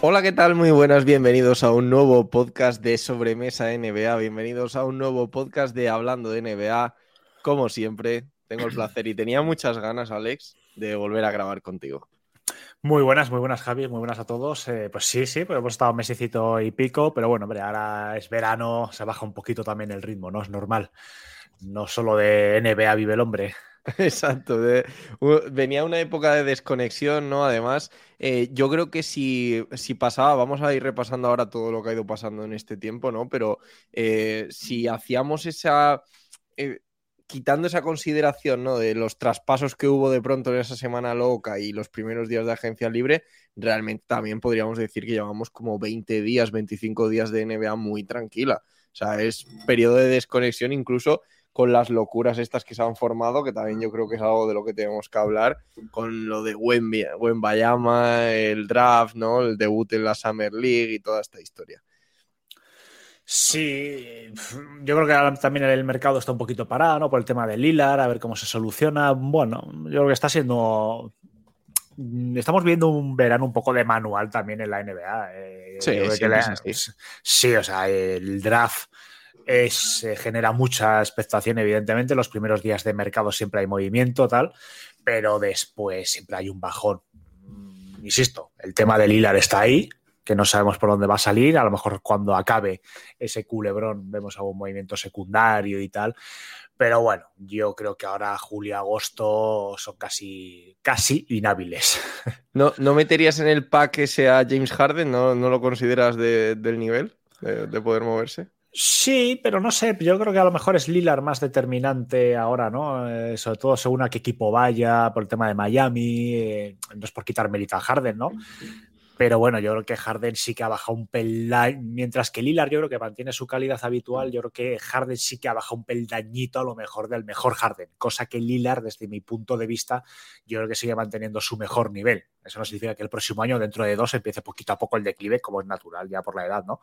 Hola, ¿qué tal? Muy buenas, bienvenidos a un nuevo podcast de Sobremesa NBA, bienvenidos a un nuevo podcast de Hablando de NBA. Como siempre, tengo el placer y tenía muchas ganas, Alex, de volver a grabar contigo. Muy buenas, muy buenas, Javi, muy buenas a todos. Eh, pues sí, sí, pues hemos estado un mesecito y pico, pero bueno, hombre, ahora es verano, se baja un poquito también el ritmo, ¿no? Es normal. No solo de NBA vive el hombre. Exacto, venía una época de desconexión, ¿no? Además, eh, yo creo que si, si pasaba, vamos a ir repasando ahora todo lo que ha ido pasando en este tiempo, ¿no? Pero eh, si hacíamos esa, quitando esa consideración, ¿no? De los traspasos que hubo de pronto en esa semana loca y los primeros días de agencia libre, realmente también podríamos decir que llevamos como 20 días, 25 días de NBA muy tranquila. O sea, es periodo de desconexión incluso con las locuras estas que se han formado, que también yo creo que es algo de lo que tenemos que hablar, con lo de Wemby- Wembayama, el draft, ¿no? El debut en la Summer League y toda esta historia. Sí, yo creo que ahora también el mercado está un poquito parado, ¿no? Por el tema de Lilar, a ver cómo se soluciona. Bueno, yo creo que está siendo. Estamos viendo un verano un poco de manual también en la NBA. eh, Sí, yo creo que siempre la- es así. sí, o sea, el draft es, eh, genera mucha expectación, evidentemente. Los primeros días de mercado siempre hay movimiento, tal, pero después siempre hay un bajón. Insisto, el tema de Lilar está ahí, que no sabemos por dónde va a salir. A lo mejor cuando acabe ese culebrón vemos algún movimiento secundario y tal. Pero bueno, yo creo que ahora julio y agosto son casi, casi inhábiles. ¿No, ¿No meterías en el pack ese a James Harden? ¿No, no lo consideras de- del nivel de, de poder moverse? Sí, pero no sé, yo creo que a lo mejor es Lilar más determinante ahora, ¿no? Eh, sobre todo según a qué equipo vaya, por el tema de Miami, eh, no es por quitar mérito a Harden, ¿no? Pero bueno, yo creo que Harden sí que ha bajado un peldaño, mientras que Lilar yo creo que mantiene su calidad habitual, yo creo que Harden sí que ha bajado un peldañito a lo mejor del mejor Harden, cosa que Lilar, desde mi punto de vista, yo creo que sigue manteniendo su mejor nivel. Eso no significa que el próximo año, dentro de dos, empiece poquito a poco el declive, como es natural ya por la edad, ¿no?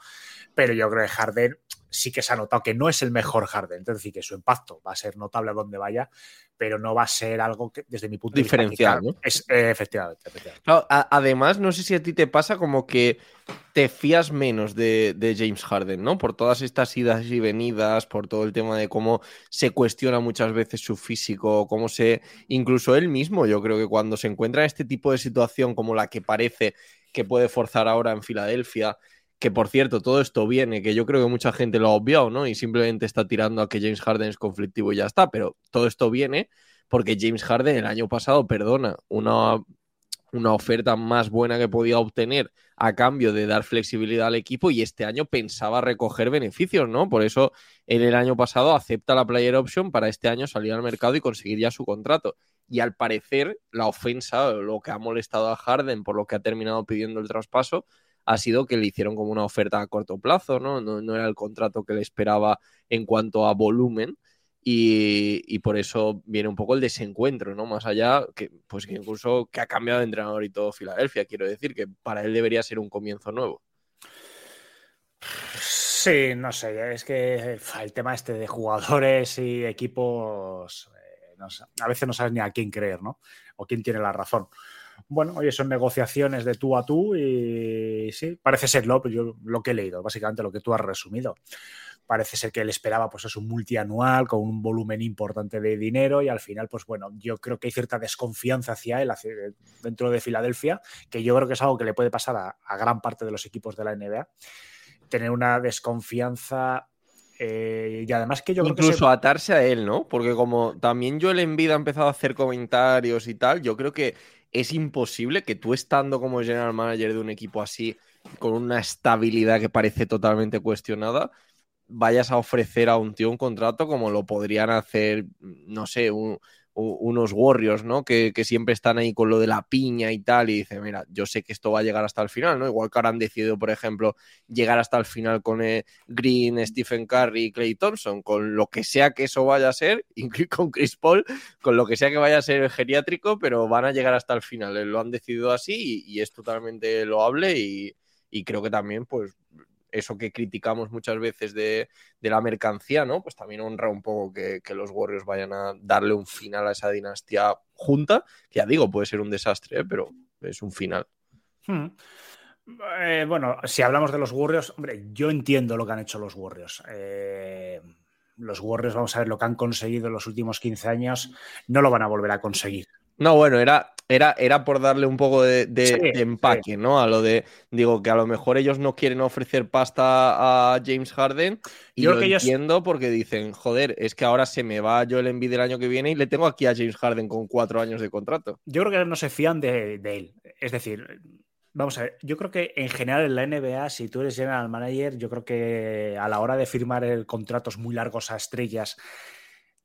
Pero yo creo que Harden sí que se ha notado que no es el mejor Harden, es decir, que su impacto va a ser notable a donde vaya, pero no va a ser algo que, desde mi punto Diferencial, de vista, ¿no? es eh, efectivamente, efectivamente. Claro, a- además, no sé si a ti te pasa como que te fías menos de, James Harden, ¿no? Por todas estas idas y venidas, por todo el tema de cómo se cuestiona muchas veces su físico, cómo se. Incluso él mismo, yo creo que cuando se encuentra en este tipo de situación como la que parece que puede forzar ahora en Filadelfia, que por cierto, todo esto viene, que yo creo que mucha gente lo ha obviado, ¿no? Y simplemente está tirando a que James Harden es conflictivo y ya está, pero todo esto viene porque James Harden el año pasado, perdona, una una oferta más buena que podía obtener a cambio de dar flexibilidad al equipo y este año pensaba recoger beneficios, ¿no? Por eso él el año pasado acepta la player option para este año salir al mercado y conseguir ya su contrato. Y al parecer la ofensa, lo que ha molestado a Harden por lo que ha terminado pidiendo el traspaso, ha sido que le hicieron como una oferta a corto plazo, ¿no? No, no era el contrato que le esperaba en cuanto a volumen y, y por eso viene un poco el desencuentro, ¿no? Más allá, que pues que incluso que ha cambiado de entrenador y todo Filadelfia, quiero decir, que para él debería ser un comienzo nuevo. Sí, no sé, es que el tema este de jugadores y equipos, eh, no sé, a veces no sabes ni a quién creer, ¿no? O quién tiene la razón. Bueno, oye, son negociaciones de tú a tú y sí, parece ser lo, yo, lo que he leído, básicamente lo que tú has resumido. Parece ser que él esperaba pues es un multianual con un volumen importante de dinero y al final pues bueno, yo creo que hay cierta desconfianza hacia él hacia, dentro de Filadelfia, que yo creo que es algo que le puede pasar a, a gran parte de los equipos de la NBA, tener una desconfianza eh, y además que yo creo Incluso que se... atarse a él, ¿no? Porque como también Joel Embiid ha empezado a hacer comentarios y tal, yo creo que es imposible que tú estando como general manager de un equipo así, con una estabilidad que parece totalmente cuestionada, vayas a ofrecer a un tío un contrato como lo podrían hacer, no sé, un, unos Warriors, ¿no? Que, siempre están ahí con lo de la piña y tal, y dice, mira, yo sé que esto va a llegar hasta el final, ¿no? Igual que ahora han decidido, por ejemplo, llegar hasta el final con eh, Green, Stephen Curry y Clay Thompson, con lo que sea que eso vaya a ser, con Chris Paul, con lo que sea que vaya a ser geriátrico, pero van a llegar hasta el final. Eh, lo han decidido así y, y es totalmente loable y, y creo que también, pues, eso que criticamos muchas veces de, la mercancía, ¿no? Pues también honra un poco que, que, los Warriors vayan a darle un final a esa dinastía junta, que ya digo, puede ser un desastre, ¿eh? pero es un final. Hmm. Eh, bueno, si hablamos de los Warriors, hombre, yo entiendo lo que han hecho los Warriors. Eh, los Warriors, vamos a ver lo que han conseguido en los últimos 15 años, no lo van a volver a conseguir. No, bueno, era, era, era por darle un poco de, de, sí, de empaque, sí. ¿no? A lo de, digo, que a lo mejor ellos no quieren ofrecer pasta a James Harden y yo lo que entiendo ellos... porque dicen, joder, es que ahora se me va Joel Embiid el año que viene y le tengo aquí a James Harden con cuatro años de contrato. Yo creo que no se fían de, de él. Es decir, Vamos a ver, yo creo que en general en la NBA, si tú eres general manager, yo creo que a la hora de firmar el contratos muy largos a estrellas,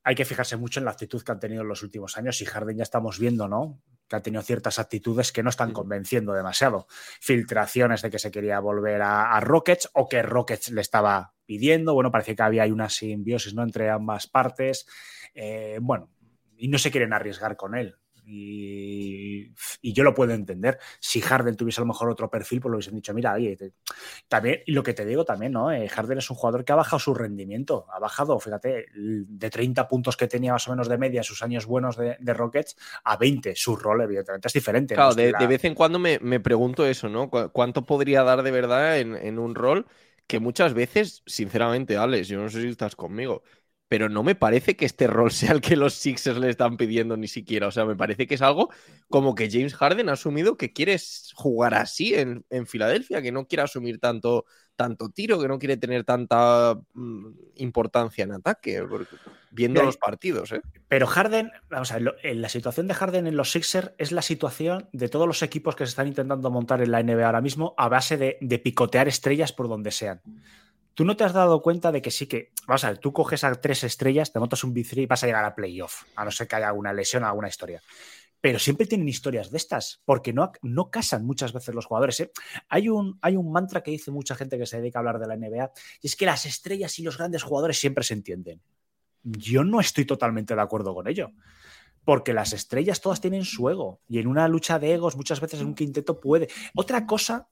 hay que fijarse mucho en la actitud que han tenido en los últimos años. Y Harden ya estamos viendo, ¿no? Que ha tenido ciertas actitudes que no están convenciendo demasiado. Filtraciones de que se quería volver a, a Rockets o que Rockets le estaba pidiendo. Bueno, parece que había una simbiosis ¿no? entre ambas partes. Eh, bueno, y no se quieren arriesgar con él. Y, y, yo lo puedo entender. Si Harden tuviese a lo mejor otro perfil, pues lo hubiesen dicho, mira, oye, te, también, y lo que te digo también, ¿no? Eh, Harden es un jugador que ha bajado su rendimiento, ha bajado, fíjate, de 30 puntos que tenía más o menos de media en sus años buenos de, de, Rockets a 20. Su rol, evidentemente, es diferente. Claro, ¿no? de, la... de, vez en cuando me, me, pregunto eso, ¿no? ¿Cuánto podría dar de verdad en, en un rol que muchas veces, sinceramente, Alex, yo no sé si estás conmigo, pero no me parece que este rol sea el que los Sixers le están pidiendo ni siquiera. O sea, me parece que es algo como que James Harden ha asumido que quiere jugar así en, en Filadelfia, que no quiere asumir tanto, tanto tiro, que no quiere tener tanta mm, importancia en ataque, viendo pero, los partidos. ¿eh? Pero Harden, vamos a ver, la situación de Harden en los Sixers es la situación de todos los equipos que se están intentando montar en la NBA ahora mismo a base de, de picotear estrellas por donde sean tú no te has dado cuenta de que sí que, vamos a ver, tú coges a tres estrellas, te montas un B3 y vas a llegar a playoff, a no ser que haya alguna lesión o alguna historia. Pero siempre tienen historias de estas, porque no, no casan muchas veces los jugadores. ¿eh? Hay, un, hay un mantra que dice mucha gente que se dedica a hablar de la NBA, y es que las estrellas y los grandes jugadores siempre se entienden. Yo no estoy totalmente de acuerdo con ello porque las estrellas todas tienen su ego y en una lucha de egos muchas veces en un quinteto puede. Otra cosa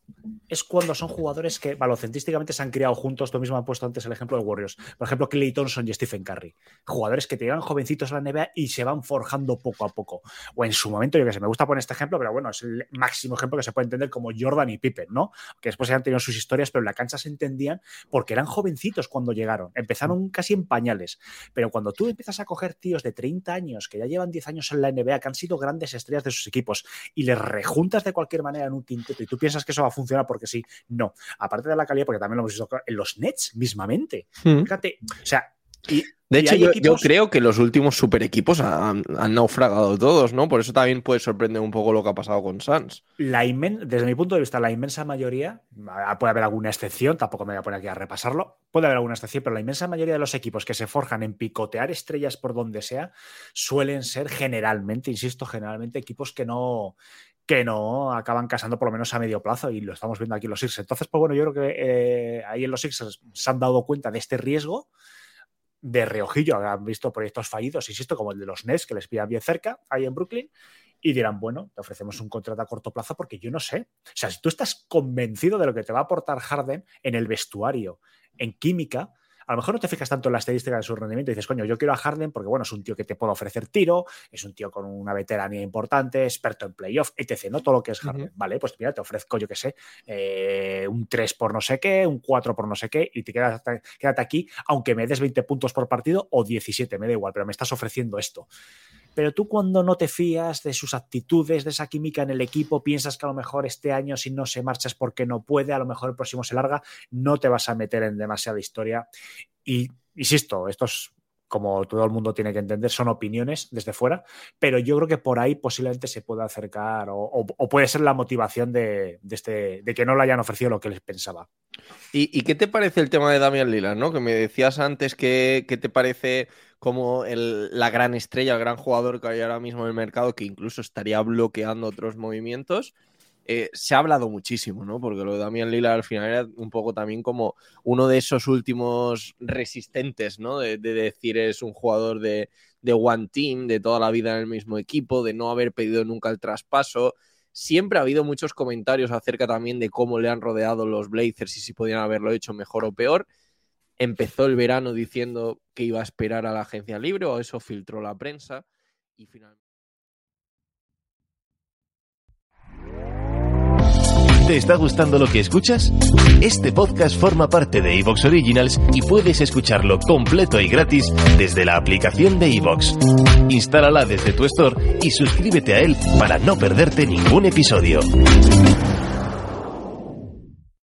es cuando son jugadores que balocentísticamente se han criado juntos, tú mismo has puesto antes el ejemplo de Warriors, por ejemplo Clay Thompson y Stephen Curry, jugadores que te llegan jovencitos a la NBA y se van forjando poco a poco. O en su momento, yo que sé, me gusta poner este ejemplo, pero bueno, es el máximo ejemplo que se puede entender como Jordan y Pippen, ¿no? Que después han tenido sus historias, pero en la cancha se entendían porque eran jovencitos cuando llegaron, empezaron casi en pañales, pero cuando tú empiezas a coger tíos de 30 años que ya llevan 10 años en la NBA que han sido grandes estrellas de sus equipos y les rejuntas de cualquier manera en un quinteto y tú piensas que eso va a funcionar porque sí, no. Aparte de la calidad, porque también lo hemos visto en los Nets mismamente. Mm. Fíjate, o sea, y, de hecho, yo, equipos... yo, creo que los últimos super equipos han, han, naufragado todos, ¿no? Por eso también puede sorprender un poco lo que ha pasado con Suns. La inmen desde mi punto de vista, la inmensa mayoría, puede haber alguna excepción, tampoco me voy a poner aquí a repasarlo, puede haber alguna excepción, pero la inmensa mayoría de los equipos que se forjan en picotear estrellas por donde sea, suelen ser generalmente, insisto, generalmente equipos que no, que no acaban casando por lo menos a medio plazo y lo estamos viendo aquí en los Sixers. Entonces, pues bueno, yo creo que eh, ahí en los Sixers se han dado cuenta de este riesgo de reojillo habrán visto proyectos fallidos, insisto, como el de los Nets, que les pillan bien cerca, ahí en Brooklyn, y dirán, bueno, te ofrecemos un contrato a corto plazo porque yo no sé. O sea, si tú estás convencido de lo que te va a aportar Harden en el vestuario, en química, a lo mejor no te fijas tanto en la estadística de su rendimiento y dices, coño, yo quiero a Harden porque, bueno, es un tío que te puede ofrecer tiro, es un tío con una veteranía importante, experto en playoff, etc. No todo lo que es Harden. Vale, pues mira, te ofrezco, yo qué sé, eh, un 3 por no sé qué, un 4 por no sé qué, y te quedas, quédate aquí, aunque me des 20 puntos por partido o 17, me da igual, pero me estás ofreciendo esto. Pero tú cuando no te fías de sus actitudes, de esa química en el equipo, piensas que a lo mejor este año si no se marcha es porque no puede, a lo mejor el próximo se larga, no te vas a meter en demasiada historia. Y insisto, estos como todo el mundo tiene que entender, son opiniones desde fuera, pero yo creo que por ahí posiblemente se pueda acercar o, puede ser la motivación de, este, de, que no le hayan ofrecido lo que les pensaba. ¿Y, qué te parece el tema de Damian Lillard? ¿no? Que me decías antes que, te parece como la gran estrella, el gran jugador que hay ahora mismo en el mercado, que incluso estaría bloqueando otros movimientos. Eh, se ha hablado muchísimo, ¿no? Porque lo de Damian Lillard al final era un poco también como uno de esos últimos resistentes, ¿no? De, decir es un jugador de, one team, de toda la vida en el mismo equipo, de no haber pedido nunca el traspaso. Siempre ha habido muchos comentarios acerca también de cómo le han rodeado los Blazers y si podían haberlo hecho mejor o peor. Empezó el verano diciendo que iba a esperar a la agencia libre, o eso filtró la prensa, y finalmente. ¿Te está gustando lo que escuchas? Este podcast forma parte de Evox Originals y puedes escucharlo completo y gratis desde la aplicación de Evox. Instálala desde tu store y suscríbete a él para no perderte ningún episodio.